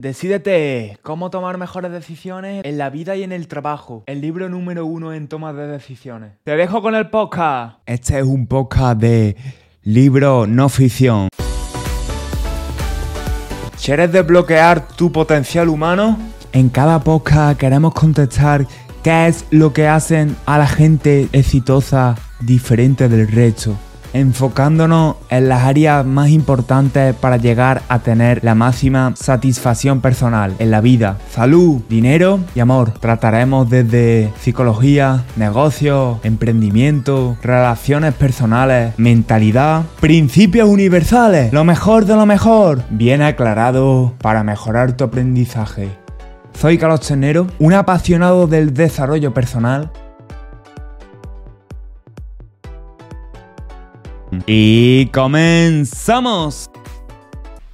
Decídete cómo tomar mejores decisiones en la vida y en el trabajo. El libro número uno en toma de decisiones. Te dejo con el podcast. Este es un podcast de libro no ficción. ¿Quieres desbloquear tu potencial humano? En cada podcast queremos contestar qué es lo que hacen a la gente exitosa diferente del resto enfocándonos en las áreas más importantes para llegar a tener la máxima satisfacción personal en la vida. Salud, dinero y amor. Trataremos desde psicología, negocios, emprendimiento, relaciones personales, mentalidad, principios universales, lo mejor de lo mejor, bien aclarado para mejorar tu aprendizaje. Soy Carlos Chenero, un apasionado del desarrollo personal Y comenzamos.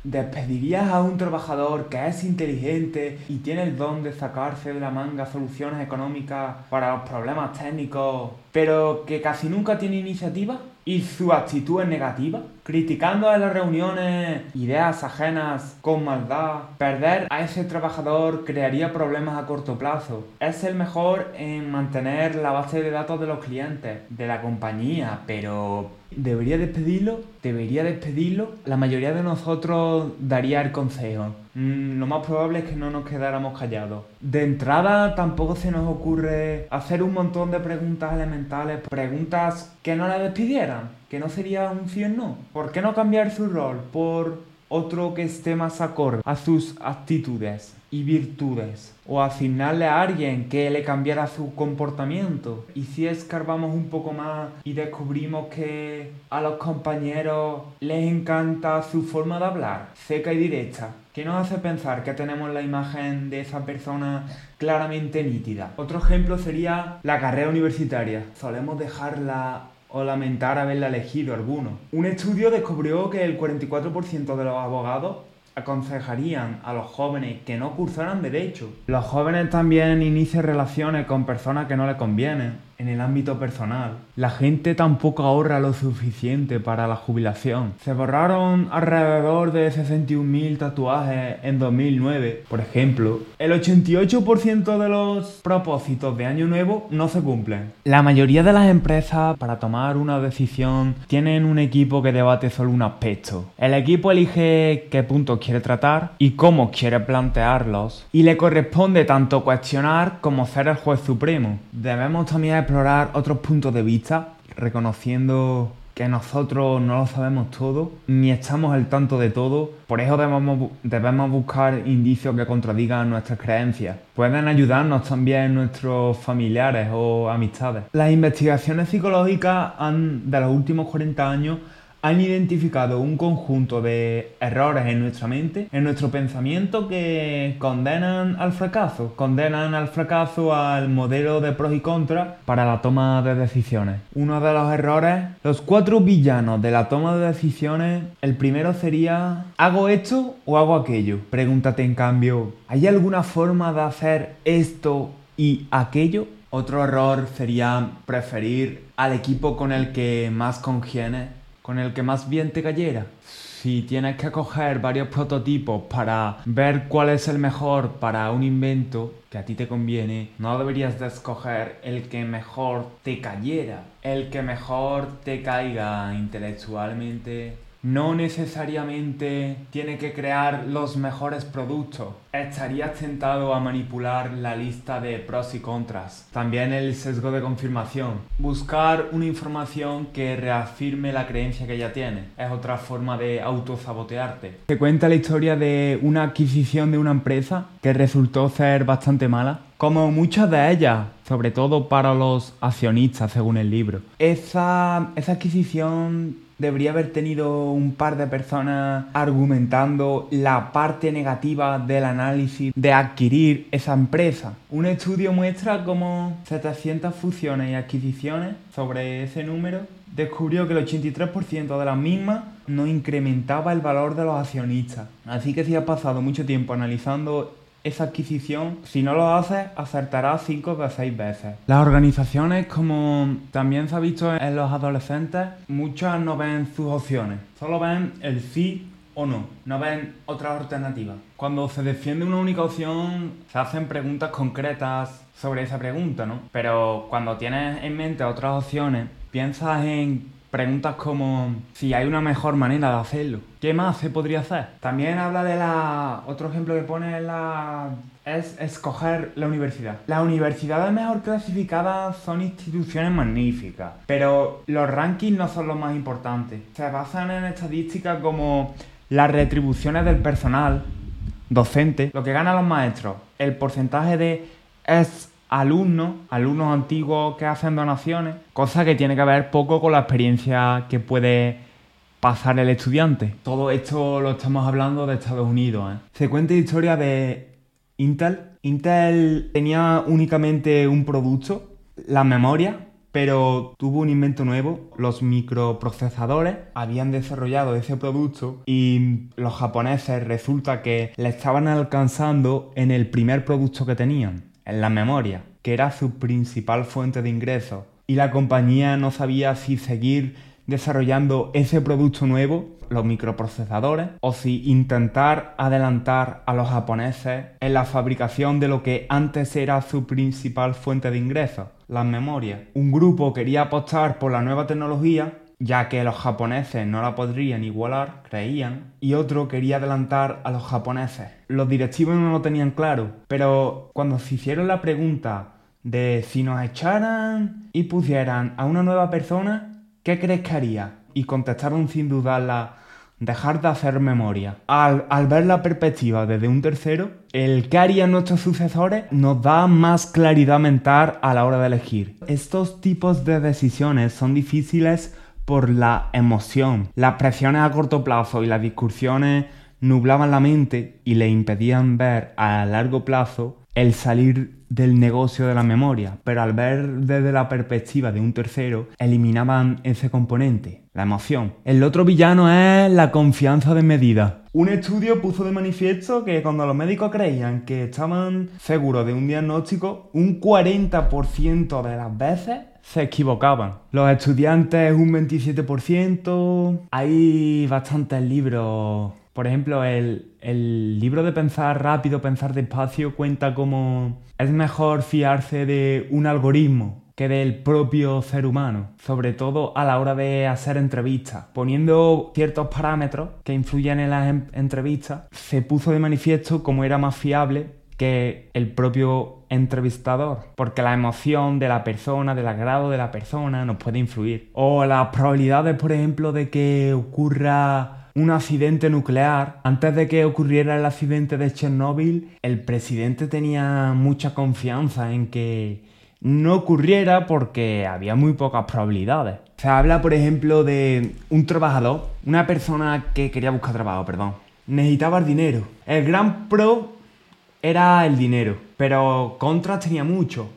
¿Despedirías a un trabajador que es inteligente y tiene el don de sacarse de la manga soluciones económicas para los problemas técnicos, pero que casi nunca tiene iniciativa? ¿Y su actitud es negativa? Criticando en las reuniones ideas ajenas con maldad, perder a ese trabajador crearía problemas a corto plazo. Es el mejor en mantener la base de datos de los clientes, de la compañía, pero ¿Debería despedirlo? ¿Debería despedirlo? La mayoría de nosotros daría el consejo. Mm, lo más probable es que no nos quedáramos callados. De entrada tampoco se nos ocurre hacer un montón de preguntas elementales, preguntas que no la despidieran, que no sería un sí no. ¿Por qué no cambiar su rol por otro que esté más acorde a sus actitudes? y virtudes o asignarle a alguien que le cambiara su comportamiento. Y si escarbamos un poco más y descubrimos que a los compañeros les encanta su forma de hablar, seca y directa, que nos hace pensar que tenemos la imagen de esa persona claramente nítida. Otro ejemplo sería la carrera universitaria. Solemos dejarla o lamentar haberla elegido alguno. Un estudio descubrió que el 44% de los abogados aconsejarían a los jóvenes que no cursaran derecho. Los jóvenes también inician relaciones con personas que no les convienen en el ámbito personal. La gente tampoco ahorra lo suficiente para la jubilación. Se borraron alrededor de 61.000 tatuajes en 2009, por ejemplo. El 88% de los propósitos de año nuevo no se cumplen. La mayoría de las empresas para tomar una decisión tienen un equipo que debate solo un aspecto. El equipo elige qué puntos quiere tratar y cómo quiere plantearlos y le corresponde tanto cuestionar como ser el juez supremo. Debemos también explorar otros puntos de vista, reconociendo que nosotros no lo sabemos todo, ni estamos al tanto de todo, por eso debemos, debemos buscar indicios que contradigan nuestras creencias. Pueden ayudarnos también nuestros familiares o amistades. Las investigaciones psicológicas han, de los últimos 40 años han identificado un conjunto de errores en nuestra mente, en nuestro pensamiento, que condenan al fracaso, condenan al fracaso al modelo de pros y contras para la toma de decisiones. Uno de los errores, los cuatro villanos de la toma de decisiones, el primero sería, ¿hago esto o hago aquello? Pregúntate en cambio, ¿hay alguna forma de hacer esto y aquello? Otro error sería preferir al equipo con el que más congiene con el que más bien te cayera. Si tienes que coger varios prototipos para ver cuál es el mejor para un invento que a ti te conviene, no deberías de escoger el que mejor te cayera, el que mejor te caiga intelectualmente no necesariamente tiene que crear los mejores productos. Estarías tentado a manipular la lista de pros y contras. También el sesgo de confirmación. Buscar una información que reafirme la creencia que ya tienes. Es otra forma de autosabotearte. Te cuenta la historia de una adquisición de una empresa que resultó ser bastante mala como muchas de ellas, sobre todo para los accionistas, según el libro. Esa, esa adquisición debería haber tenido un par de personas argumentando la parte negativa del análisis de adquirir esa empresa. Un estudio muestra como 700 fusiones y adquisiciones sobre ese número descubrió que el 83% de las mismas no incrementaba el valor de los accionistas. Así que si has pasado mucho tiempo analizando esa adquisición, si no lo haces, acertarás 5 de 6 veces. Las organizaciones, como también se ha visto en los adolescentes, muchas no ven sus opciones, solo ven el sí o no? ¿No ven otras alternativas? Cuando se defiende una única opción, se hacen preguntas concretas sobre esa pregunta, ¿no? Pero cuando tienes en mente otras opciones, piensas en preguntas como si hay una mejor manera de hacerlo. ¿Qué más se podría hacer? También habla de la... Otro ejemplo que pone es la... es escoger la universidad. Las universidades mejor clasificadas son instituciones magníficas, pero los rankings no son los más importantes. Se basan en estadísticas como las retribuciones del personal docente, lo que ganan los maestros, el porcentaje de alumnos, alumnos antiguos que hacen donaciones, cosa que tiene que ver poco con la experiencia que puede pasar el estudiante. Todo esto lo estamos hablando de Estados Unidos. ¿eh? Se cuenta historia de Intel. Intel tenía únicamente un producto, la memoria, pero tuvo un invento nuevo, los microprocesadores habían desarrollado ese producto y los japoneses resulta que le estaban alcanzando en el primer producto que tenían, en la memoria, que era su principal fuente de ingresos. Y la compañía no sabía si seguir desarrollando ese producto nuevo, los microprocesadores, o si intentar adelantar a los japoneses en la fabricación de lo que antes era su principal fuente de ingresos, las memorias. Un grupo quería apostar por la nueva tecnología ya que los japoneses no la podrían igualar, creían, y otro quería adelantar a los japoneses. Los directivos no lo tenían claro, pero cuando se hicieron la pregunta de si nos echaran y pusieran a una nueva persona, ¿qué crees que haría? Y contestaron sin dudarla, dejar de hacer memoria. Al, al, ver la perspectiva desde un tercero, el que harían nuestros sucesores nos da más claridad mental a la hora de elegir. Estos tipos de decisiones son difíciles por la emoción. Las presiones a corto plazo y las discusiones nublaban la mente y le impedían ver a largo plazo el salir del negocio de la memoria, pero al ver desde la perspectiva de un tercero, eliminaban ese componente, la emoción. El otro villano es la confianza de medida. Un estudio puso de manifiesto que cuando los médicos creían que estaban seguros de un diagnóstico, un 40% de las veces se equivocaban. Los estudiantes un 27%. Hay bastantes libros. Por ejemplo, el, el, libro de Pensar rápido, Pensar despacio cuenta cómo es mejor fiarse de un algoritmo que del propio ser humano, sobre todo a la hora de hacer entrevistas. Poniendo ciertos parámetros que influyen en las entrevistas, se puso de manifiesto cómo era más fiable que el propio entrevistador, porque la emoción de la persona, del agrado de la persona nos puede influir. O las probabilidades, por ejemplo, de que ocurra un accidente nuclear. Antes de que ocurriera el accidente de Chernóbil, el presidente tenía mucha confianza en que no ocurriera porque había muy pocas probabilidades. Se habla, por ejemplo, de un trabajador, una persona que quería buscar trabajo, perdón. Necesitaba el dinero. El gran pro era el dinero. Pero contras tenía mucho,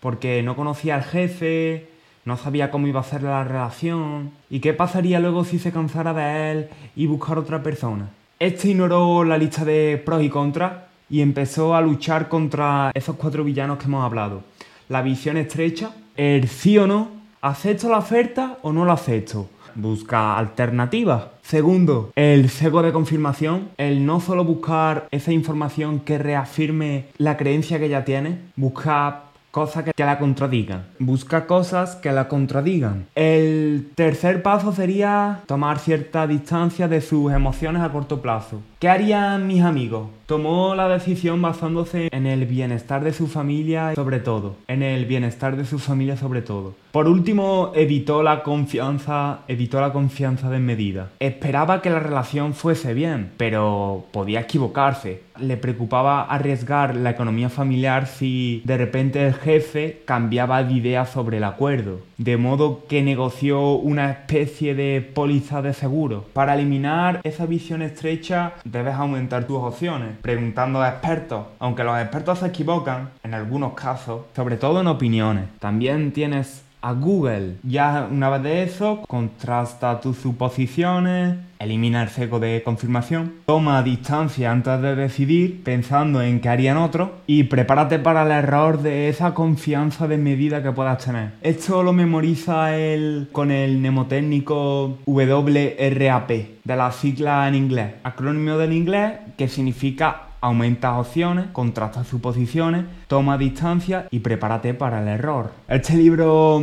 porque no conocía al jefe, no sabía cómo iba a ser la relación, y qué pasaría luego si se cansara de él y buscar otra persona. Este ignoró la lista de pros y contras y empezó a luchar contra esos cuatro villanos que hemos hablado. La visión estrecha, el sí o no, ¿acepto la oferta o no la acepto? Busca alternativas. Segundo, el cego de confirmación, el no solo buscar esa información que reafirme la creencia que ya tiene, busca cosas que, la contradigan. Busca cosas que la contradigan. El tercer paso sería tomar cierta distancia de sus emociones a corto plazo. ¿Qué harían mis amigos? Tomó la decisión basándose en el bienestar de su familia sobre todo. En el bienestar de su familia sobre todo. Por último, evitó la confianza, evitó la confianza desmedida. Esperaba que la relación fuese bien, pero podía equivocarse. Le preocupaba arriesgar la economía familiar si de repente el jefe cambiaba de idea sobre el acuerdo. De modo que negoció una especie de póliza de seguro. Para eliminar esa visión estrecha, debes aumentar tus opciones, preguntando a expertos. Aunque los expertos se equivocan, en algunos casos, sobre todo en opiniones. También tienes a Google. Ya una vez de eso, contrasta tus suposiciones elimina el seco de confirmación, toma distancia antes de decidir, pensando en qué harían otros, y prepárate para el error de esa confianza de medida que puedas tener. Esto lo memoriza él con el mnemotécnico WRAP, de la sigla en inglés, acrónimo del inglés que significa aumenta opciones, contrasta suposiciones, toma distancia y prepárate para el error. Este libro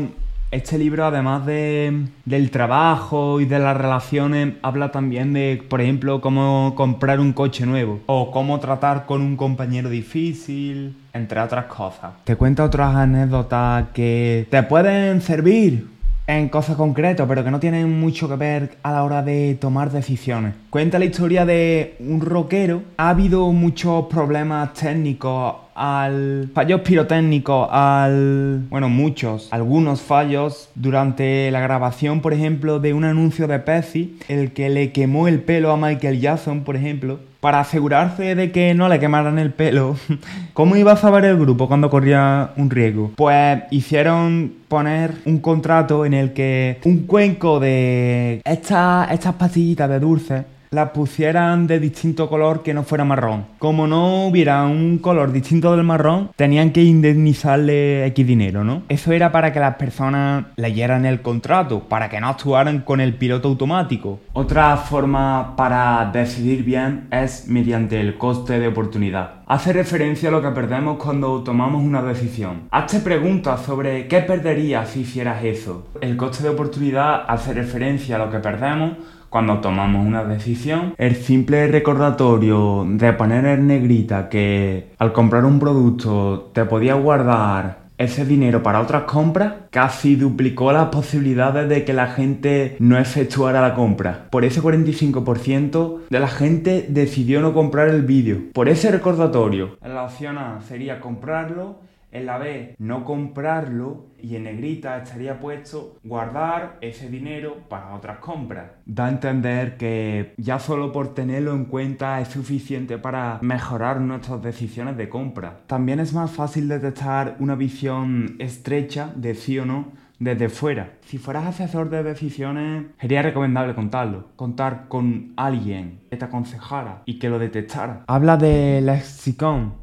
este libro, además de, del trabajo y de las relaciones, habla también de, por ejemplo, cómo comprar un coche nuevo o cómo tratar con un compañero difícil, entre otras cosas. Te cuenta otras anécdotas que te pueden servir en cosas concretas, pero que no tienen mucho que ver a la hora de tomar decisiones. Cuenta la historia de un rockero. Ha habido muchos problemas técnicos al fallos pirotécnicos, al bueno, muchos, algunos fallos durante la grabación, por ejemplo, de un anuncio de Pepsi, el que le quemó el pelo a Michael Jackson, por ejemplo, para asegurarse de que no le quemaran el pelo. ¿Cómo iba a saber el grupo cuando corría un riesgo? Pues hicieron poner un contrato en el que un cuenco de estas, estas pastillitas de dulce las pusieran de distinto color que no fuera marrón. Como no hubiera un color distinto del marrón, tenían que indemnizarle X dinero, ¿no? Eso era para que las personas leyeran el contrato, para que no actuaran con el piloto automático. Otra forma para decidir bien es mediante el coste de oportunidad. Hace referencia a lo que perdemos cuando tomamos una decisión. Hazte preguntas sobre qué perderías si hicieras eso. El coste de oportunidad hace referencia a lo que perdemos cuando tomamos una decisión, el simple recordatorio de poner en negrita que al comprar un producto te podías guardar ese dinero para otras compras casi duplicó las posibilidades de que la gente no efectuara la compra. Por ese 45% de la gente decidió no comprar el vídeo. Por ese recordatorio. La opción A sería comprarlo en la B, no comprarlo y en negrita estaría puesto guardar ese dinero para otras compras. Da a entender que ya solo por tenerlo en cuenta es suficiente para mejorar nuestras decisiones de compra. También es más fácil detectar una visión estrecha de sí o no desde fuera. Si fueras asesor de decisiones, sería recomendable contarlo. Contar con alguien que te aconsejara y que lo detectara. Habla de lexicon,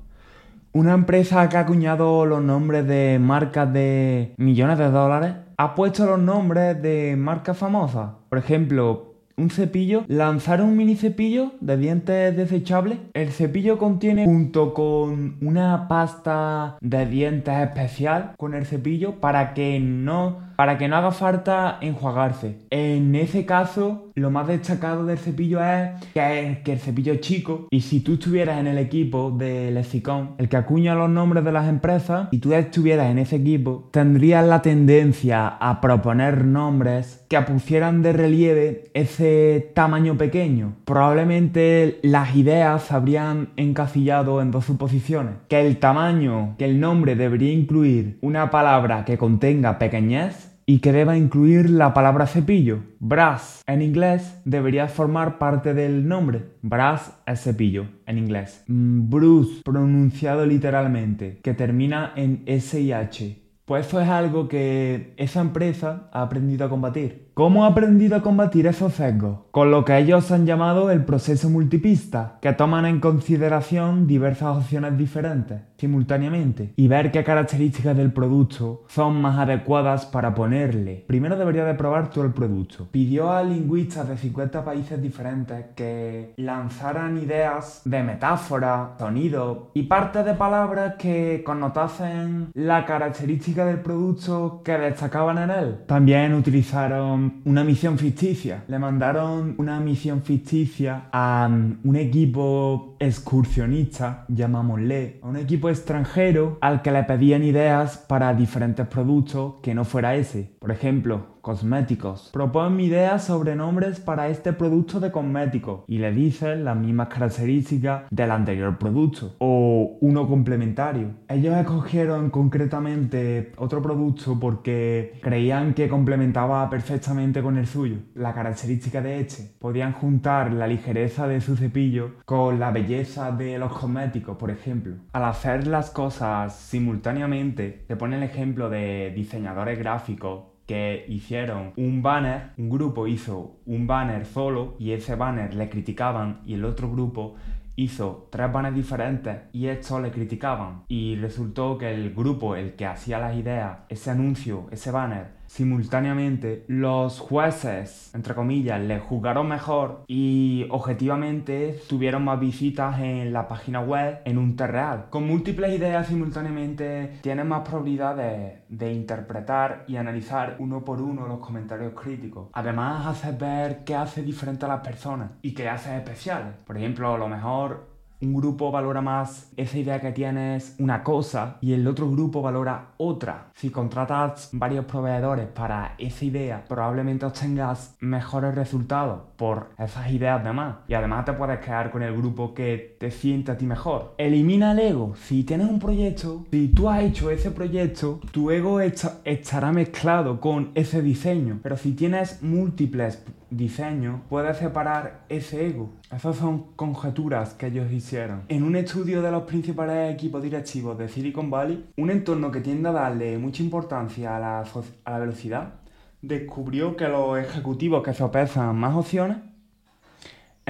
una empresa que ha acuñado los nombres de marcas de millones de dólares ha puesto los nombres de marcas famosas. Por ejemplo, un cepillo, lanzaron un mini cepillo de dientes desechables. El cepillo contiene, junto con una pasta de dientes especial con el cepillo, para que no para que no haga falta enjuagarse. En ese caso, lo más destacado del cepillo es que, el cepillo es chico y si tú estuvieras en el equipo de Lexicon, el que acuña los nombres de las empresas, y tú estuvieras en ese equipo, tendrías la tendencia a proponer nombres que pusieran de relieve ese tamaño pequeño. Probablemente las ideas se habrían encasillado en dos suposiciones. Que el tamaño, que el nombre debería incluir una palabra que contenga pequeñez y que deba incluir la palabra cepillo. Brass en inglés debería formar parte del nombre. Brass es cepillo en inglés. Mm, Bruce pronunciado literalmente, que termina en SIH. Pues eso es algo que esa empresa ha aprendido a combatir. ¿Cómo ha aprendido a combatir esos sesgos? Con lo que ellos han llamado el proceso multipista, que toman en consideración diversas opciones diferentes simultáneamente y ver qué características del producto son más adecuadas para ponerle. Primero debería de probar todo el producto. Pidió a lingüistas de 50 países diferentes que lanzaran ideas de metáfora, sonido y partes de palabras que connotasen la característica del producto que destacaban en él. También utilizaron una misión ficticia. Le mandaron una misión ficticia a un equipo excursionista, llamámosle, a un equipo extranjero al que le pedían ideas para diferentes productos que no fuera ese. Por ejemplo, cosméticos. Propon ideas sobre nombres para este producto de cosméticos y le dicen las mismas características del anterior producto o uno complementario. Ellos escogieron concretamente otro producto porque creían que complementaba perfectamente con el suyo. La característica de este podían juntar la ligereza de su cepillo con la belleza de los cosméticos, por ejemplo. Al hacer las cosas simultáneamente, te pone el ejemplo de diseñadores gráficos que hicieron un banner, un grupo hizo un banner solo y ese banner le criticaban y el otro grupo hizo tres banners diferentes y estos le criticaban. Y resultó que el grupo, el que hacía las ideas, ese anuncio, ese banner, simultáneamente los jueces, entre comillas, le juzgaron mejor y objetivamente tuvieron más visitas en la página web en un test real. Con múltiples ideas simultáneamente tienes más probabilidades de interpretar y analizar uno por uno los comentarios críticos. Además haces ver qué hace diferente a las personas y qué hace especial. Por ejemplo, lo mejor un grupo valora más esa idea que tienes una cosa y el otro grupo valora otra. Si contratas varios proveedores para esa idea, probablemente obtengas mejores resultados por esas ideas de más. Y además te puedes quedar con el grupo que te siente a ti mejor. Elimina el ego. Si tienes un proyecto, si tú has hecho ese proyecto, tu ego estará mezclado con ese diseño. Pero si tienes múltiples diseño puede separar ese ego. Esas son conjeturas que ellos hicieron. En un estudio de los principales equipos directivos de Silicon Valley, un entorno que tiende a darle mucha importancia a la, a la velocidad, descubrió que los ejecutivos que sopesan más opciones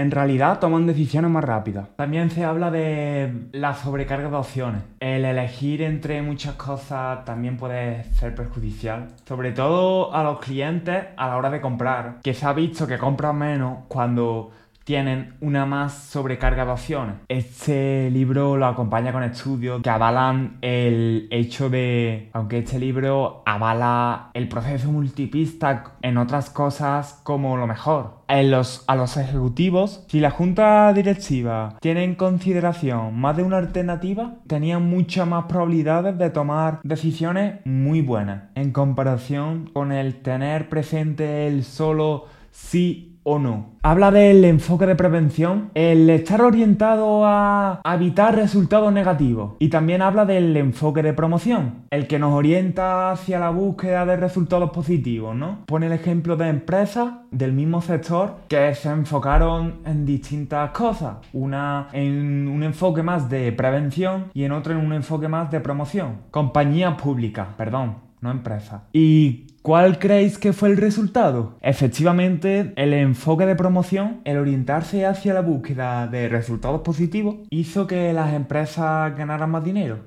en realidad toman decisiones más rápidas. También se habla de la sobrecarga de opciones. El elegir entre muchas cosas también puede ser perjudicial, sobre todo a los clientes a la hora de comprar, que se ha visto que compran menos cuando tienen una más sobrecarga de opciones. Este libro lo acompaña con estudios que avalan el hecho de, aunque este libro avala el proceso multipista en otras cosas como lo mejor. En los, a los ejecutivos, si la junta directiva tiene en consideración más de una alternativa, tenían muchas más probabilidades de tomar decisiones muy buenas en comparación con el tener presente el solo sí o no. Habla del enfoque de prevención, el estar orientado a evitar resultados negativos. Y también habla del enfoque de promoción, el que nos orienta hacia la búsqueda de resultados positivos, ¿no? Pone el ejemplo de empresas del mismo sector que se enfocaron en distintas cosas. Una en un enfoque más de prevención y en otro en un enfoque más de promoción. Compañías públicas, perdón, no empresas. Y ¿Cuál creéis que fue el resultado? Efectivamente, el enfoque de promoción, el orientarse hacia la búsqueda de resultados positivos, hizo que las empresas ganaran más dinero.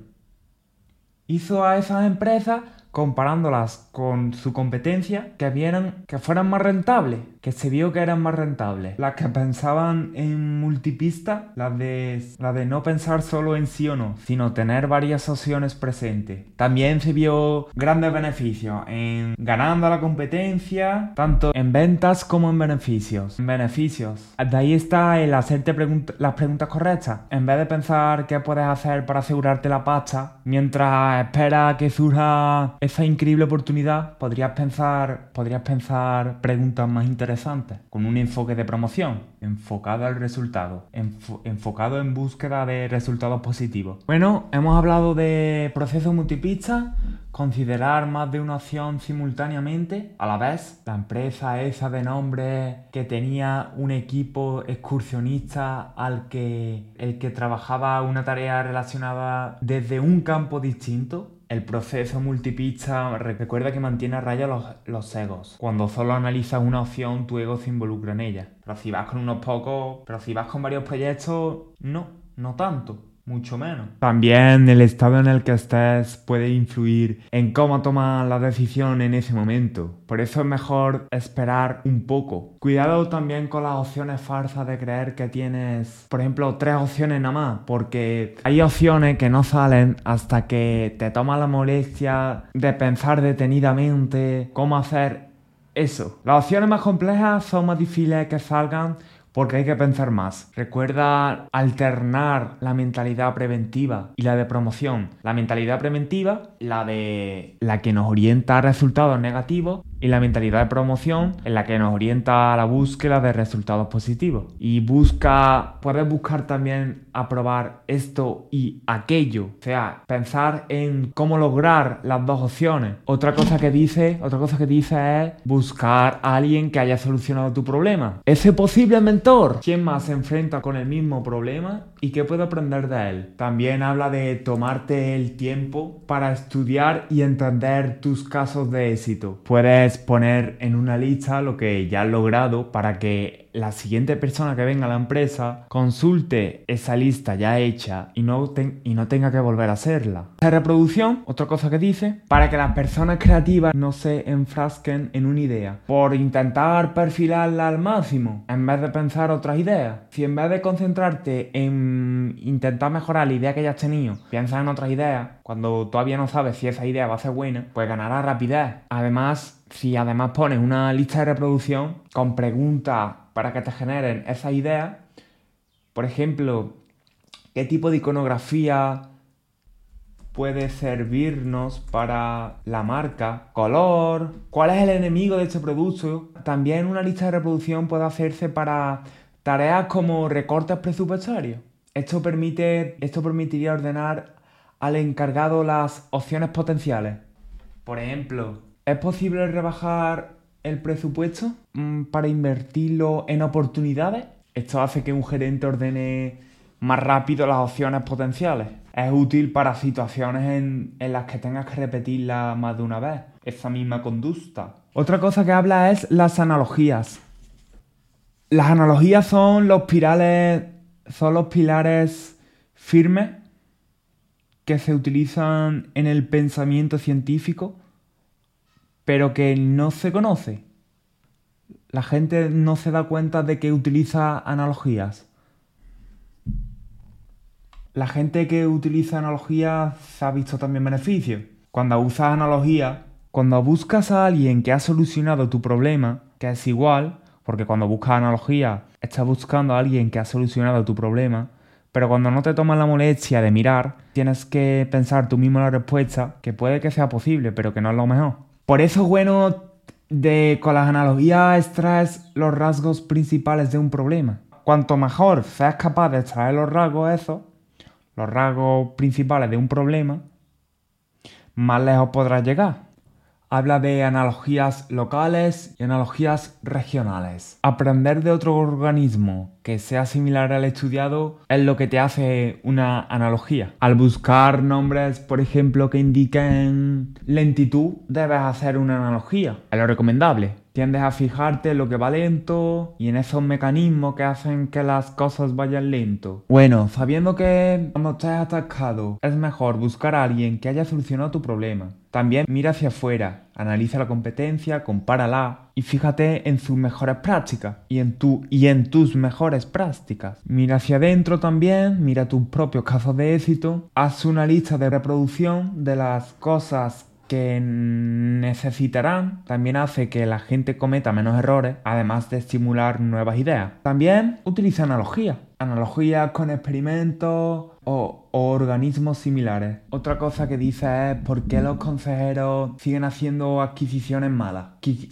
Hizo a esas empresas comparándolas con su competencia, que vieran que fueran más rentables, que se vio que eran más rentables. Las que pensaban en multipista, las de, la de no pensar solo en sí o no, sino tener varias opciones presentes. También se vio grandes beneficios en ganando la competencia, tanto en ventas como en beneficios. En beneficios. De ahí está el hacerte las preguntas correctas. En vez de pensar qué puedes hacer para asegurarte la pasta, mientras esperas que surja esa increíble oportunidad, podrías pensar, podrías pensar preguntas más interesantes, con un enfoque de promoción, enfocado al resultado, enfocado en búsqueda de resultados positivos. Bueno, hemos hablado de procesos multipista, considerar más de una opción simultáneamente. A la vez, la empresa esa de nombre que tenía un equipo excursionista al que el que trabajaba una tarea relacionada desde un campo distinto el proceso multipista recuerda que mantiene a raya los, los, egos. Cuando solo analizas una opción, tu ego se involucra en ella. Pero si vas con unos pocos, pero si vas con varios proyectos, no, no tanto mucho menos. También el estado en el que estés puede influir en cómo tomas la decisión en ese momento. Por eso es mejor esperar un poco. Cuidado también con las opciones falsas de creer que tienes, por ejemplo, tres opciones nada más, porque hay opciones que no salen hasta que te tomas la molestia de pensar detenidamente cómo hacer eso. Las opciones más complejas son más difíciles que salgan porque hay que pensar más. Recuerda alternar la mentalidad preventiva y la de promoción. La mentalidad preventiva, la de la que nos orienta a resultados negativos y la mentalidad de promoción en la que nos orienta a la búsqueda de resultados positivos. Y busca, puedes buscar también aprobar esto y aquello. O sea, pensar en cómo lograr las dos opciones. Otra cosa que dice, otra cosa que dice es buscar a alguien que haya solucionado tu problema. Ese posiblemente sector. ¿Quién más se enfrenta con el mismo problema y qué puedo aprender de él? También habla de tomarte el tiempo para estudiar y entender tus casos de éxito. Puedes poner en una lista lo que ya has logrado para que la siguiente persona que venga a la empresa consulte esa lista ya hecha y no, y no tenga que volver a hacerla. La reproducción, otra cosa que dice, para que las personas creativas no se enfrasquen en una idea, por intentar perfilarla al máximo, en vez de pensar otras ideas. Si en vez de concentrarte en intentar mejorar la idea que ya has tenido, piensas en otras ideas, cuando todavía no sabes si esa idea va a ser buena, pues ganarás rapidez. Además, si además pones una lista de reproducción con preguntas para que te generen esa idea. Por ejemplo, ¿qué tipo de iconografía puede servirnos para la marca? ¿Color? ¿Cuál es el enemigo de este producto? También una lista de reproducción puede hacerse para tareas como recortes presupuestarios. Esto, permite, esto permitiría ordenar al encargado las opciones potenciales. Por ejemplo, ¿es posible rebajar el presupuesto mm, para invertirlo en oportunidades. Esto hace que un gerente ordene más rápido las opciones potenciales. Es útil para situaciones en, las que tengas que repetirla más de una vez, esa misma conducta. Otra cosa que habla es las analogías. Las analogías son los pirales, son los pilares firmes que se utilizan en el pensamiento científico pero que no se conoce. La gente no se da cuenta de que utiliza analogías. La gente que utiliza analogías ha visto también beneficios. Cuando usas analogías, cuando buscas a alguien que ha solucionado tu problema, que es igual, porque cuando buscas analogía estás buscando a alguien que ha solucionado tu problema, pero cuando no te tomas la molestia de mirar, tienes que pensar tú mismo la respuesta, que puede que sea posible, pero que no es lo mejor. Por eso es bueno de con las analogías extraes los rasgos principales de un problema. Cuanto mejor seas capaz de extraer los rasgos esos, los rasgos principales de un problema, más lejos podrás llegar habla de analogías locales y analogías regionales. Aprender de otro organismo que sea similar al estudiado es lo que te hace una analogía. Al buscar nombres, por ejemplo, que indiquen lentitud, debes hacer una analogía. Es lo recomendable tiendes a fijarte en lo que va lento y en esos mecanismos que hacen que las cosas vayan lento. Bueno, sabiendo que cuando estés atascado es mejor buscar a alguien que haya solucionado tu problema. También mira hacia afuera, analiza la competencia, compárala y fíjate en sus mejores prácticas y en, tu, y en tus mejores prácticas. Mira hacia adentro también, mira tus propios casos de éxito, haz una lista de reproducción de las cosas que necesitarán también hace que la gente cometa menos errores, además de estimular nuevas ideas. También utiliza analogías, analogías con experimentos o, organismos similares. Otra cosa que dice es por qué los consejeros siguen haciendo adquisiciones malas.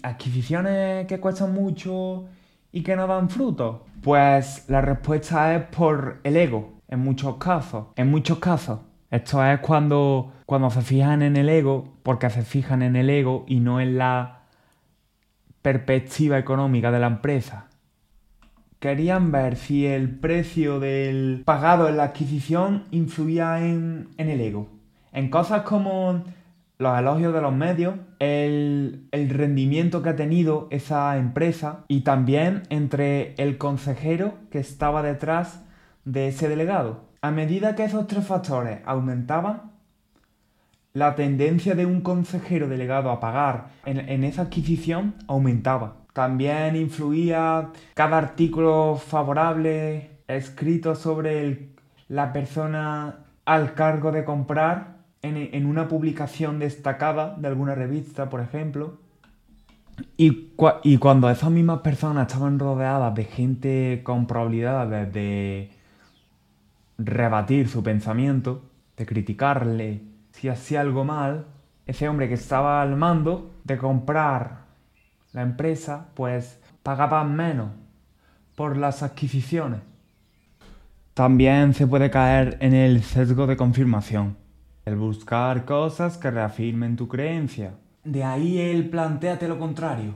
Adquisiciones que cuestan mucho y que no dan fruto. Pues la respuesta es por el ego, en muchos casos. En muchos casos. Esto es cuando, cuando se fijan en el ego, porque se fijan en el ego y no en la perspectiva económica de la empresa. Querían ver si el precio del pagado en la adquisición influía en, el ego. En cosas como los elogios de los medios, el, el, rendimiento que ha tenido esa empresa y también entre el consejero que estaba detrás de ese delegado. A medida que esos tres factores aumentaban, la tendencia de un consejero delegado a pagar en, esa adquisición aumentaba. También influía cada artículo favorable escrito sobre la persona al cargo de comprar en, una publicación destacada de alguna revista, por ejemplo. Y, y cuando esas mismas personas estaban rodeadas de gente con probabilidades de rebatir su pensamiento, de criticarle si hacía algo mal, ese hombre que estaba al mando de comprar la empresa, pues pagaba menos por las adquisiciones. También se puede caer en el sesgo de confirmación, el buscar cosas que reafirmen tu creencia. De ahí el planteate lo contrario.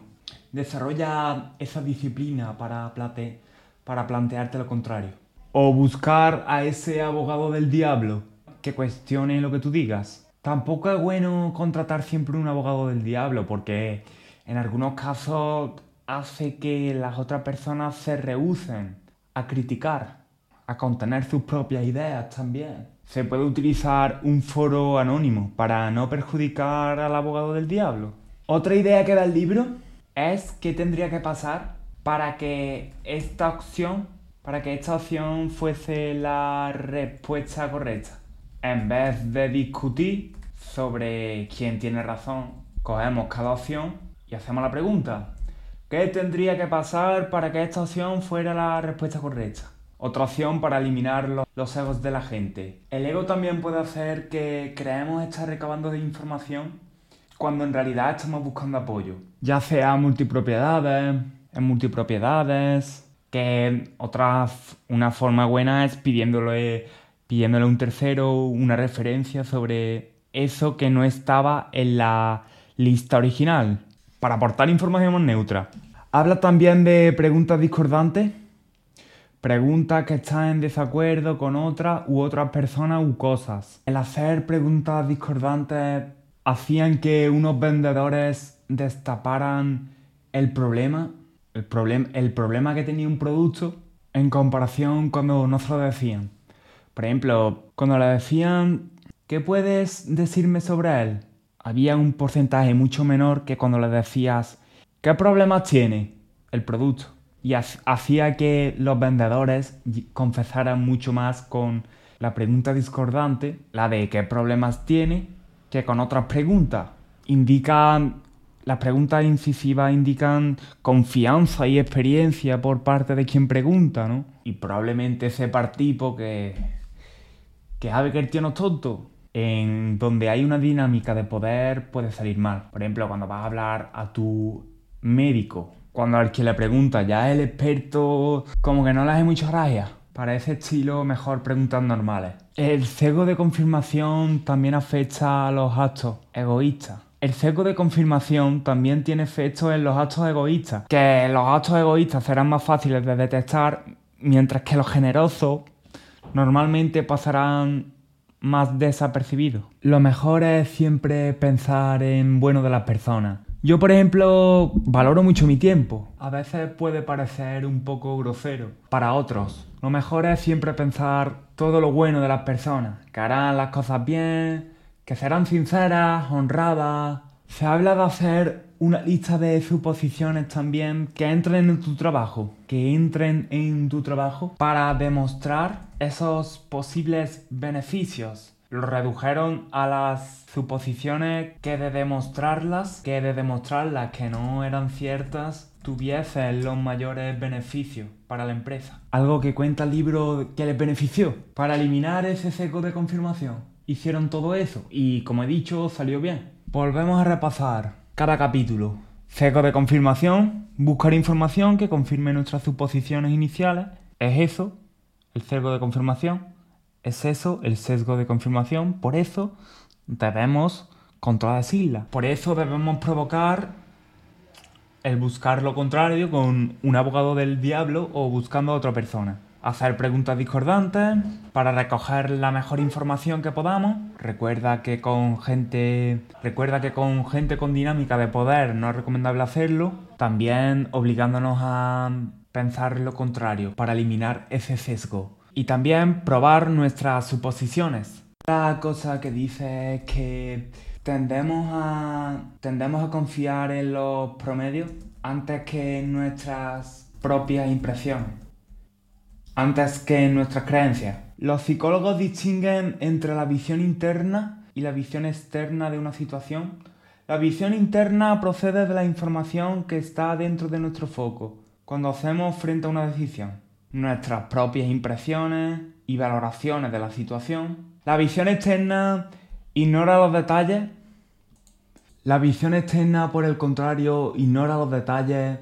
Desarrolla esa disciplina para, plate para plantearte lo contrario. O buscar a ese abogado del diablo que cuestione lo que tú digas. Tampoco es bueno contratar siempre un abogado del diablo porque en algunos casos hace que las otras personas se rehúsen a criticar, a contener sus propias ideas también. Se puede utilizar un foro anónimo para no perjudicar al abogado del diablo. Otra idea que da el libro es qué tendría que pasar para que esta opción, para que esta opción fuese la respuesta correcta. En vez de discutir sobre quién tiene razón, cogemos cada opción y hacemos la pregunta. ¿Qué tendría que pasar para que esta opción fuera la respuesta correcta? Otra opción para eliminar los, egos de la gente. El ego también puede hacer que creemos estar recabando información cuando en realidad estamos buscando apoyo. Ya sea multipropiedades, en multipropiedades, que otra, una forma buena es pidiéndole, pidiéndole a un tercero una referencia sobre eso que no estaba en la lista original, para aportar información neutra. Habla también de preguntas discordantes, preguntas que están en desacuerdo con otras u otras personas u cosas. El hacer preguntas discordantes hacían que unos vendedores destaparan el problema, el, el problema que tenía un producto en comparación cuando no se lo decían. Por ejemplo, cuando le decían, ¿qué puedes decirme sobre él? Había un porcentaje mucho menor que cuando le decías, ¿qué problemas tiene el producto? Y hacía que los vendedores confesaran mucho más con la pregunta discordante, la de qué problemas tiene, que con otras preguntas. Indican, las preguntas incisivas indican confianza y experiencia por parte de quien pregunta, ¿no? Y probablemente sepa tipo que, que sabe que el tío no es tonto. En donde hay una dinámica de poder puede salir mal. Por ejemplo, cuando vas a hablar a tu médico, cuando al que le pregunta ya el experto como que no le hace mucho raya. Para ese estilo, mejor preguntas normales. El cego de confirmación también afecta a los actos egoístas. El cego de confirmación también tiene efectos en los actos egoístas, que los actos egoístas serán más fáciles de detectar, mientras que los generosos normalmente pasarán más desapercibidos. Lo mejor es siempre pensar en bueno de las personas. Yo, por ejemplo, valoro mucho mi tiempo. A veces puede parecer un poco grosero para otros. Lo mejor es siempre pensar todo lo bueno de las personas, que harán las cosas bien, que serán sinceras, honradas. Se habla de hacer una lista de suposiciones también que entren en tu trabajo, que entren en tu trabajo para demostrar esos posibles beneficios. Lo redujeron a las suposiciones que de demostrarlas, que de demostrarlas que no eran ciertas, tuviesen los mayores beneficios para la empresa. Algo que cuenta el libro que les benefició. Para eliminar ese seco de confirmación. Hicieron todo eso y como he dicho salió bien. Volvemos a repasar cada capítulo. Seco de confirmación, buscar información que confirme nuestras suposiciones iniciales. Es eso, el sesgo de confirmación. Es eso, el sesgo de confirmación. Por eso debemos islas. Por eso debemos provocar el buscar lo contrario con un abogado del diablo o buscando a otra persona. Hacer preguntas discordantes para recoger la mejor información que podamos. Recuerda que con gente, recuerda que con gente con dinámica de poder no es recomendable hacerlo. También obligándonos a pensar lo contrario para eliminar ese sesgo. Y también probar nuestras suposiciones. La cosa que dice es que tendemos a, tendemos a confiar en los promedios antes que en nuestras propias impresiones, antes que en nuestras creencias. Los psicólogos distinguen entre la visión interna y la visión externa de una situación. La visión interna procede de la información que está dentro de nuestro foco, cuando hacemos frente a una decisión, nuestras propias impresiones y valoraciones de la situación. La visión externa ignora los detalles. La visión externa, por el contrario, ignora los detalles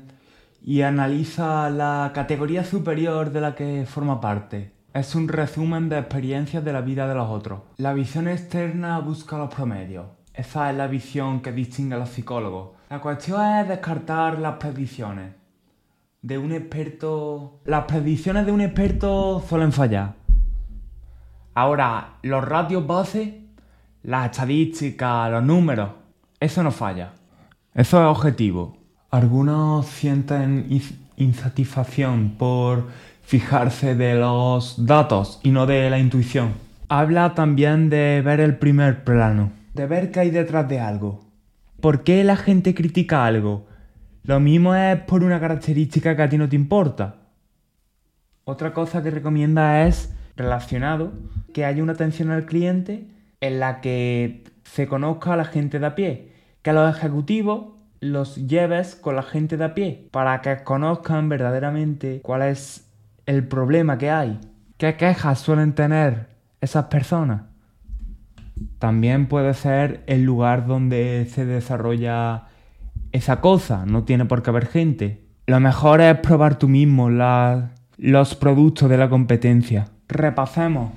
y analiza la categoría superior de la que forma parte. Es un resumen de experiencias de la vida de los otros. La visión externa busca los promedios. Esa es la visión que distingue a los psicólogos. La cuestión es descartar las predicciones. de un experto... Las predicciones de un experto suelen fallar. Ahora, los ratios base, las estadísticas, los números, eso no falla. Eso es objetivo. Algunos sienten insatisfacción por fijarse de los datos y no de la intuición. Habla también de ver el primer plano, de ver qué hay detrás de algo. ¿Por qué la gente critica algo? Lo mismo es por una característica que a ti no te importa. Otra cosa que recomienda es, relacionado, que haya una atención al cliente en la que se conozca a la gente de a pie, que los ejecutivos los lleves con la gente de a pie para que conozcan verdaderamente cuál es el problema que hay, qué quejas suelen tener esas personas. También puede ser el lugar donde se desarrolla esa cosa, no tiene por qué haber gente. Lo mejor es probar tú mismo los productos de la competencia. Repasemos.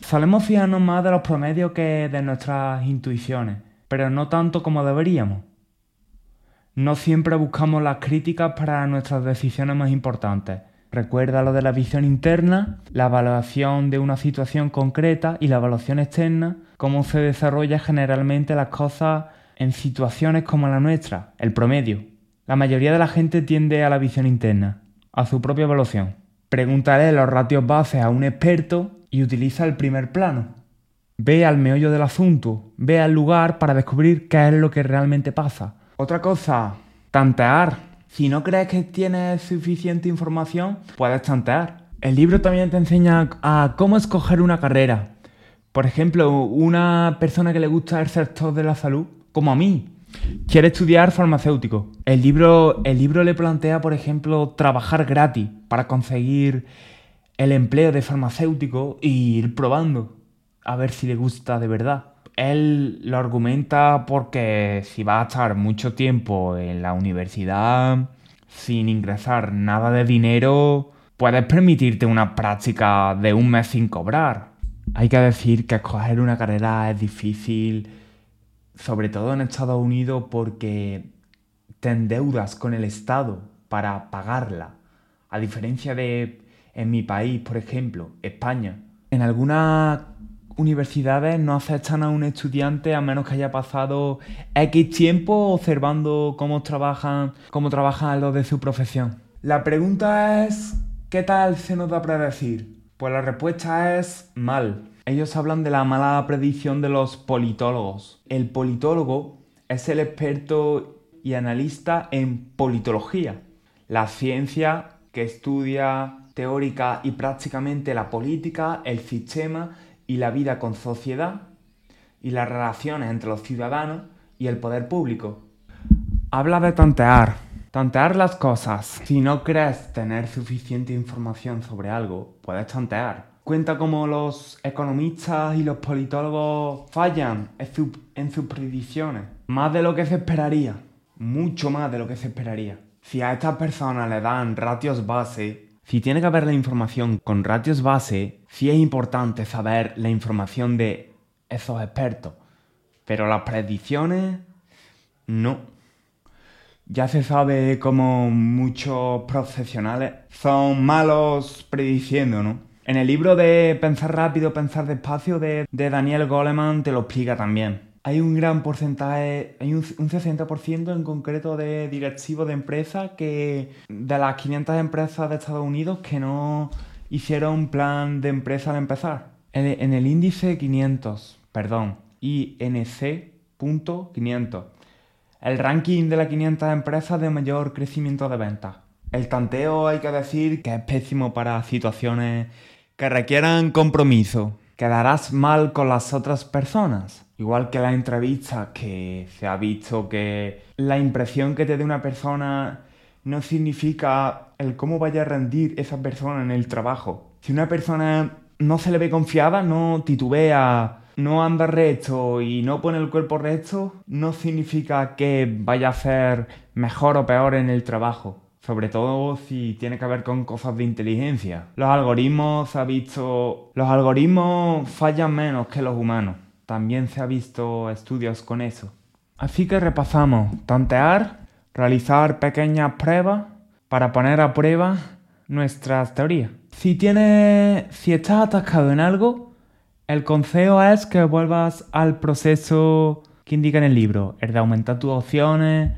Solemos fijarnos más de los promedios que de nuestras intuiciones, pero no tanto como deberíamos. No siempre buscamos las críticas para nuestras decisiones más importantes. Recuerda lo de la visión interna, la evaluación de una situación concreta y la evaluación externa, cómo se desarrolla generalmente las cosas en situaciones como la nuestra, el promedio. La mayoría de la gente tiende a la visión interna, a su propia evaluación. Pregúntale los ratios bases a un experto y utiliza el primer plano. Ve al meollo del asunto, ve al lugar para descubrir qué es lo que realmente pasa. Otra cosa, tantear. Si no crees que tienes suficiente información, puedes tantear. El libro también te enseña a cómo escoger una carrera. Por ejemplo, una persona que le gusta el sector de la salud, como a mí, quiere estudiar farmacéutico. El libro, el libro le plantea, por ejemplo, trabajar gratis para conseguir el empleo de farmacéutico y ir probando a ver si le gusta de verdad él lo argumenta porque si va a estar mucho tiempo en la universidad sin ingresar nada de dinero, puedes permitirte una práctica de un mes sin cobrar. Hay que decir que escoger una carrera es difícil, sobre todo en Estados Unidos, porque te endeudas con el Estado para pagarla. A diferencia de en mi país, por ejemplo, España. En algunas universidades no aceptan a un estudiante a menos que haya pasado X tiempo observando cómo trabajan, cómo trabajan los de su profesión. La pregunta es, ¿qué tal se nos da a predecir? Pues la respuesta es mal. Ellos hablan de la mala predicción de los politólogos. El politólogo es el experto y analista en politología, la ciencia que estudia teórica y prácticamente la política, el sistema y la vida con sociedad y las relaciones entre los ciudadanos y el poder público. Habla de tantear, tantear las cosas. Si no crees tener suficiente información sobre algo, puedes tantear. Cuenta cómo los economistas y los politólogos fallan en, sus predicciones. Más de lo que se esperaría. Mucho más de lo que se esperaría. Si a estas personas le dan ratios base, si tiene que haber la información con ratios base, sí es importante saber la información de esos expertos. Pero las predicciones, no. Ya se sabe cómo muchos profesionales son malos prediciendo, ¿no? En el libro de Pensar rápido, pensar despacio de, de Daniel Goleman te lo explica también hay un gran porcentaje, hay un, 60% en concreto de directivos de empresas que, de las 500 empresas de Estados Unidos que no hicieron plan de empresa al empezar. En, el índice 500, perdón, INC.500, el ranking de las 500 empresas de mayor crecimiento de ventas. El tanteo hay que decir que es pésimo para situaciones que requieran compromiso. Quedarás mal con las otras personas Igual que la entrevista, que se ha visto que la impresión que te dé una persona no significa el cómo vaya a rendir esa persona en el trabajo. Si una persona no se le ve confiada, no titubea, no anda recto y no pone el cuerpo recto, no significa que vaya a ser mejor o peor en el trabajo. Sobre todo si tiene que ver con cosas de inteligencia. Los algoritmos, ha visto, los algoritmos fallan menos que los humanos. También se ha visto estudios con eso. Así que repasamos, tantear, realizar pequeñas pruebas, para poner a prueba nuestras teorías. Si tienes, si estás atascado en algo, el consejo es que vuelvas al proceso que indica en el libro, el de aumentar tus opciones,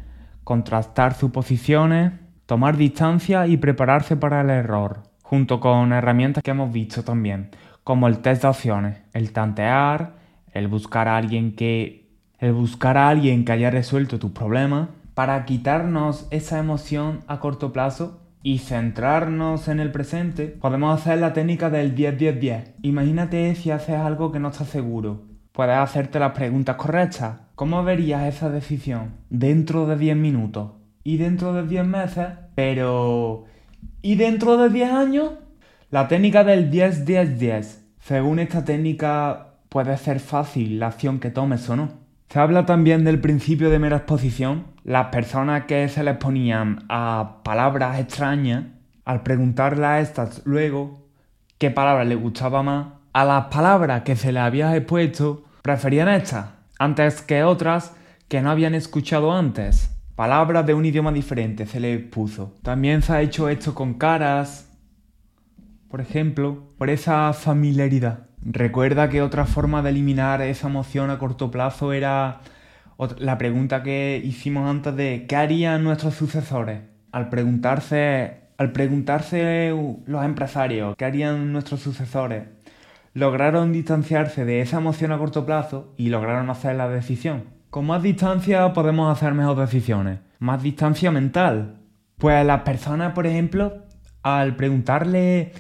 contrastar suposiciones, tomar distancia y prepararse para el error, junto con herramientas que hemos visto también, como el test de opciones, el tantear, el buscar a alguien que el buscar a alguien que haya resuelto tus problemas para quitarnos esa emoción a corto plazo y centrarnos en el presente, podemos hacer la técnica del 10-10-10. Imagínate si haces algo que no estás seguro. Puedes hacerte las preguntas correctas. ¿Cómo verías esa decisión dentro de 10 minutos? ¿Y dentro de 10 meses? Pero... ¿Y dentro de 10 años? La técnica del 10-10-10. Según esta técnica puede ser fácil la acción que tomes o no. Se habla también del principio de mera exposición. Las personas que se les ponían a palabras extrañas, al preguntarle a estas luego qué palabra les gustaba más, a las palabras que se les había expuesto, preferían estas, antes que otras que no habían escuchado antes. Palabras de un idioma diferente se les puso. También se ha hecho esto con caras, por ejemplo, por esa familiaridad. Recuerda que otra forma de eliminar esa emoción a corto plazo era la pregunta que hicimos antes de ¿qué harían nuestros sucesores? Al preguntarse, al preguntarse los empresarios ¿qué harían nuestros sucesores? Lograron distanciarse de esa emoción a corto plazo y lograron hacer la decisión. Con más distancia podemos hacer mejores decisiones. Más distancia mental. Pues las personas, por ejemplo, al preguntarle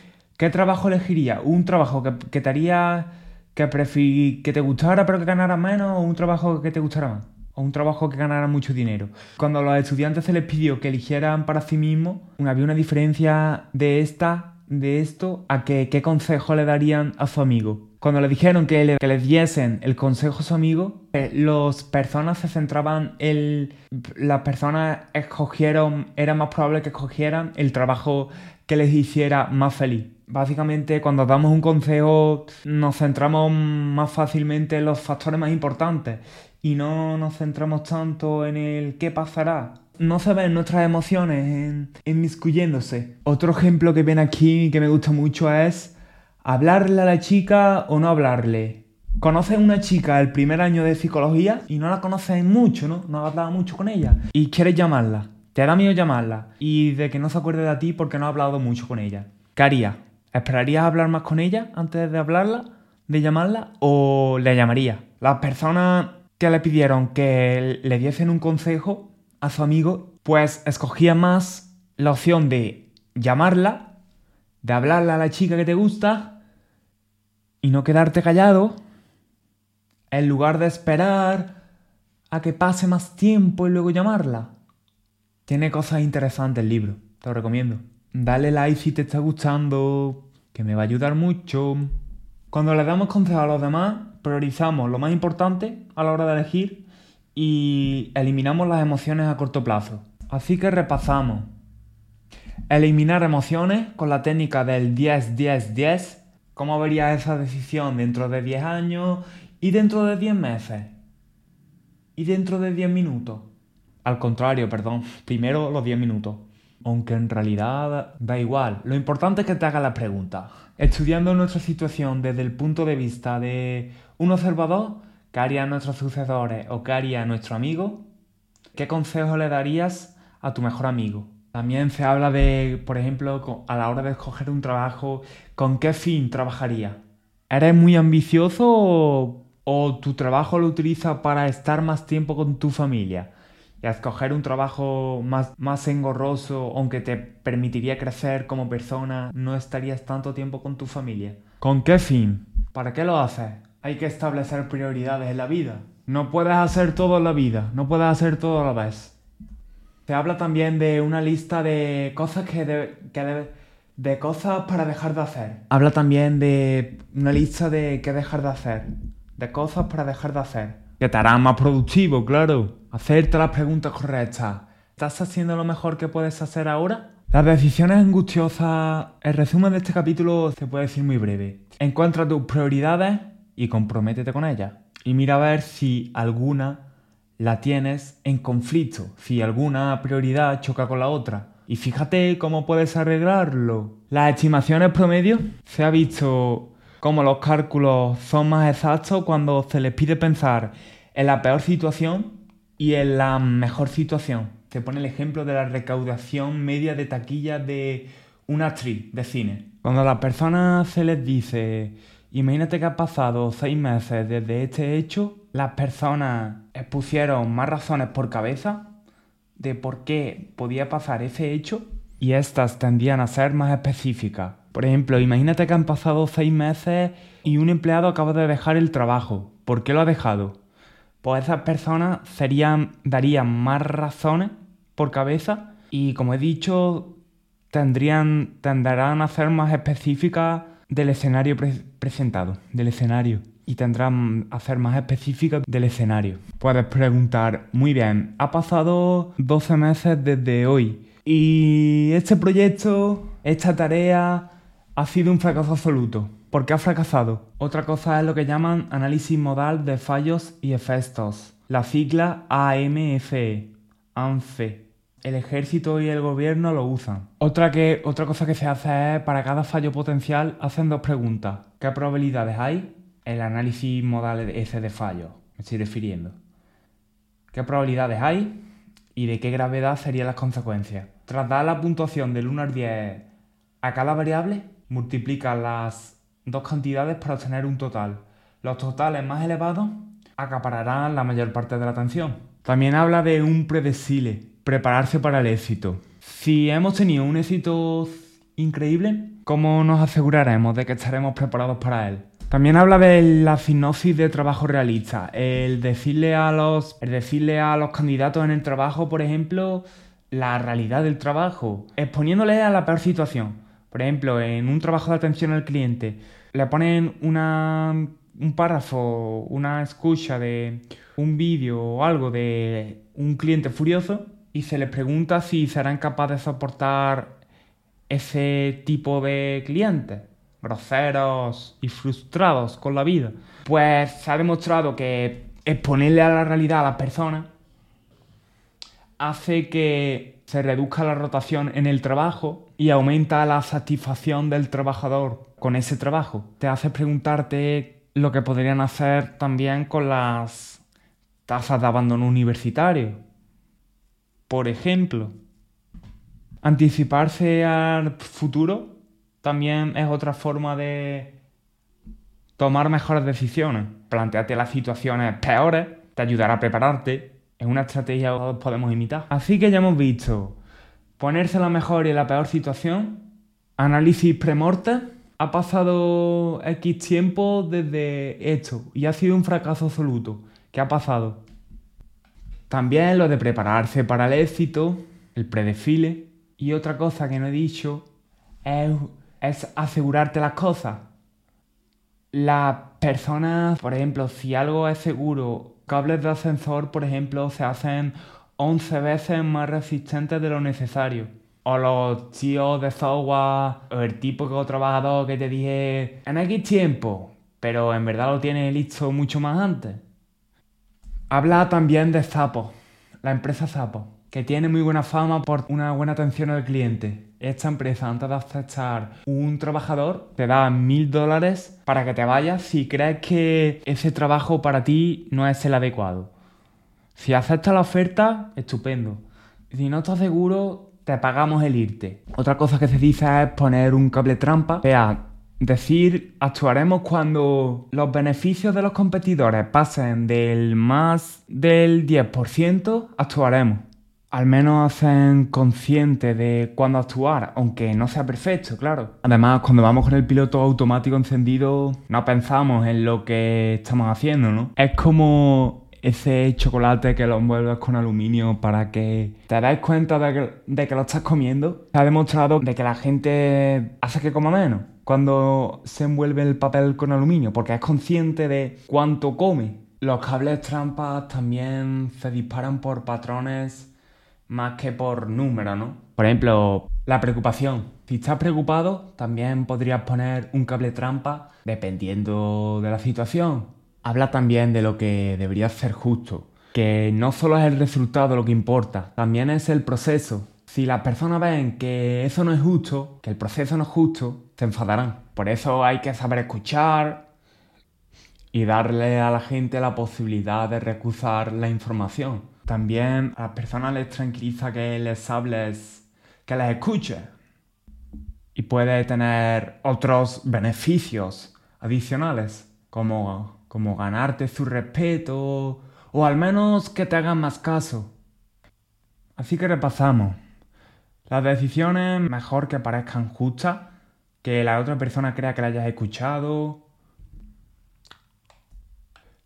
¿Qué trabajo elegiría? ¿Un trabajo que, te haría que, que te gustara pero que ganara menos o un trabajo que te gustara más? O un trabajo que ganara mucho dinero. Cuando a los estudiantes se les pidió que eligieran para sí mismos, había una diferencia de esta, de esto, a que, qué consejo le darían a su amigo. Cuando le dijeron que les diesen el consejo a su amigo, eh, las personas se centraban en... Las personas escogieron, era más probable que escogieran el trabajo que les hiciera más feliz. Básicamente, cuando damos un consejo, nos centramos más fácilmente en los factores más importantes y no nos centramos tanto en el qué pasará. No se ven nuestras emociones inmiscuyéndose. Otro ejemplo que viene aquí que me gusta mucho es hablarle a la chica o no hablarle. Conoces una chica el primer año de psicología y no la conoces mucho, ¿no? No has hablado mucho con ella y quieres llamarla. Te da miedo llamarla y de que no se acuerde de ti porque no has hablado mucho con ella. ¿Qué harías? ¿Esperarías hablar más con ella antes de hablarla, de llamarla, o le llamaría? Las personas que le pidieron que le diesen un consejo a su amigo, pues escogía más la opción de llamarla, de hablarle a la chica que te gusta y no quedarte callado, en lugar de esperar a que pase más tiempo y luego llamarla. Tiene cosas interesantes el libro, te lo recomiendo. Dale like si te está gustando, que me va a ayudar mucho. Cuando le damos consejos a los demás, priorizamos lo más importante a la hora de elegir y eliminamos las emociones a corto plazo. Así que repasamos. Eliminar emociones con la técnica del 10-10-10. ¿Cómo verías esa decisión dentro de 10 años y dentro de 10 meses? Y dentro de 10 minutos. Al contrario, perdón. Primero los 10 minutos aunque en realidad da igual. Lo importante es que te hagas la pregunta. Estudiando nuestra situación desde el punto de vista de un observador, ¿qué harían nuestros sucesores o qué haría nuestro amigo? ¿Qué consejo le darías a tu mejor amigo? También se habla de, por ejemplo, a la hora de escoger un trabajo, ¿con qué fin trabajaría? ¿Eres muy ambicioso o, o tu trabajo lo utilizas para estar más tiempo con tu familia? Y a escoger un trabajo más, más engorroso, aunque te permitiría crecer como persona, no estarías tanto tiempo con tu familia. ¿Con qué fin? ¿Para qué lo haces? Hay que establecer prioridades en la vida. No puedes hacer todo en la vida, no puedes hacer todo a la vez. Se habla también de una lista de cosas que, que de cosas para dejar de hacer. Habla también de una lista de qué dejar de hacer, de cosas para dejar de hacer que te harán más productivo, claro. Hacerte las preguntas correctas. ¿Estás haciendo lo mejor que puedes hacer ahora? Las decisiones angustiosas, el resumen de este capítulo se puede decir muy breve. Encuentra tus prioridades y comprométete con ellas. Y mira a ver si alguna la tienes en conflicto, si alguna prioridad choca con la otra. Y fíjate cómo puedes arreglarlo. Las estimaciones promedio se ha visto como los cálculos son más exactos cuando se les pide pensar en la peor situación y en la mejor situación. Se pone el ejemplo de la recaudación media de taquilla de una actriz de cine. Cuando a las personas se les dice, imagínate que ha pasado seis meses desde este hecho, las personas expusieron más razones por cabeza de por qué podía pasar ese hecho y estas tendían a ser más específicas. Por ejemplo, imagínate que han pasado seis meses y un empleado acaba de dejar el trabajo. ¿Por qué lo ha dejado? Pues esas personas serían, darían más razones por cabeza y como he dicho, tendrían, tenderán a más específicas del escenario presentado, del escenario y tendrán a ser más específicas del escenario. Puedes preguntar, muy bien, ha pasado 12 meses desde hoy y este proyecto, esta tarea ha sido un fracaso absoluto. ¿Por qué ha fracasado? Otra cosa es lo que llaman análisis modal de fallos y efectos. La sigla AMFE, ANFE. El ejército y el gobierno lo usan. Otra, que, otra cosa que se hace es, para cada fallo potencial, hacen dos preguntas. ¿Qué probabilidades hay? El análisis modal ese de fallo, me estoy refiriendo. ¿Qué probabilidades hay? ¿Y de qué gravedad serían las consecuencias? Tras dar la puntuación del 1 al 10 a cada variable, multiplica las dos cantidades para obtener un total. Los totales más elevados acapararán la mayor parte de la atención. También habla de un predecile, prepararse para el éxito. Si hemos tenido un éxito increíble, ¿cómo nos aseguraremos de que estaremos preparados para él? También habla de la sinopsis de trabajo realista, el decirle a los, el decirle a los candidatos en el trabajo, por ejemplo, la realidad del trabajo, exponiéndole a la peor situación. Por ejemplo, en un trabajo de atención al cliente, le ponen un párrafo, una escucha de un vídeo o algo de un cliente furioso y se les pregunta si serán capaces de soportar ese tipo de clientes, groseros y frustrados con la vida. Pues se ha demostrado que exponerle a la realidad a las personas hace que se reduzca la rotación en el trabajo y aumenta la satisfacción del trabajador con ese trabajo. Te hace preguntarte lo que podrían hacer también con las tasas de abandono universitario. Por ejemplo, anticiparse al futuro también es otra forma de tomar mejores decisiones. Plantearte las situaciones peores te ayudará a prepararte es una estrategia que todos podemos imitar. Así que ya hemos visto ponerse la mejor y la peor situación, análisis premorte, ha pasado X tiempo desde esto y ha sido un fracaso absoluto. ¿Qué ha pasado? También lo de prepararse para el éxito, el predefile. Y otra cosa que no he dicho es, es asegurarte las cosas. Las personas, por ejemplo, si algo es seguro cables de ascensor, por ejemplo, se hacen 11 veces más resistentes de lo necesario. O los tíos de software, o el tipo trabajador que te dije en X tiempo, pero en verdad lo tiene listo mucho más antes. Habla también de Zapo, la empresa Zapo, que tiene muy buena fama por una buena atención al cliente esta empresa antes de aceptar un trabajador te da mil dólares para que te vayas si crees que ese trabajo para ti no es el adecuado. Si aceptas la oferta, estupendo. Si no estás seguro, te pagamos el irte. Otra cosa que se dice es poner un cable trampa. O sea, decir, actuaremos cuando los beneficios de los competidores pasen del más del 10%, actuaremos al menos hacen consciente de cuándo actuar, aunque no sea perfecto, claro. Además, cuando vamos con el piloto automático encendido, no pensamos en lo que estamos haciendo, ¿no? Es como ese chocolate que lo envuelves con aluminio para que te des cuenta de que, lo estás comiendo. Se ha demostrado de que la gente hace que coma menos cuando se envuelve el papel con aluminio, porque es consciente de cuánto come. Los cables trampas también se disparan por patrones más que por número, ¿no? Por ejemplo, la preocupación. Si estás preocupado, también podrías poner un cable trampa dependiendo de la situación. Habla también de lo que debería ser justo, que no solo es el resultado lo que importa, también es el proceso. Si las personas ven que eso no es justo, que el proceso no es justo, se enfadarán. Por eso hay que saber escuchar y darle a la gente la posibilidad de recusar la información. También a las personas les tranquiliza que les hables, que les escuches. Y puede tener otros beneficios adicionales, como, como ganarte su respeto o al menos que te hagan más caso. Así que repasamos. Las decisiones mejor que parezcan justas, que la otra persona crea que la hayas escuchado.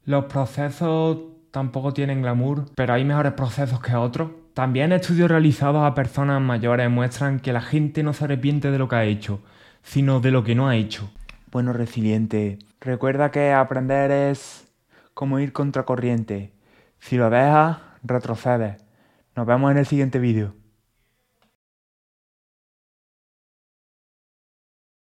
Los procesos tampoco tienen glamour, pero hay mejores procesos que otros. También estudios realizados a personas mayores muestran que la gente no se arrepiente de lo que ha hecho, sino de lo que no ha hecho. Bueno, resiliente, recuerda que aprender es como ir contracorriente. Si lo dejas, retrocedes. Nos vemos en el siguiente vídeo.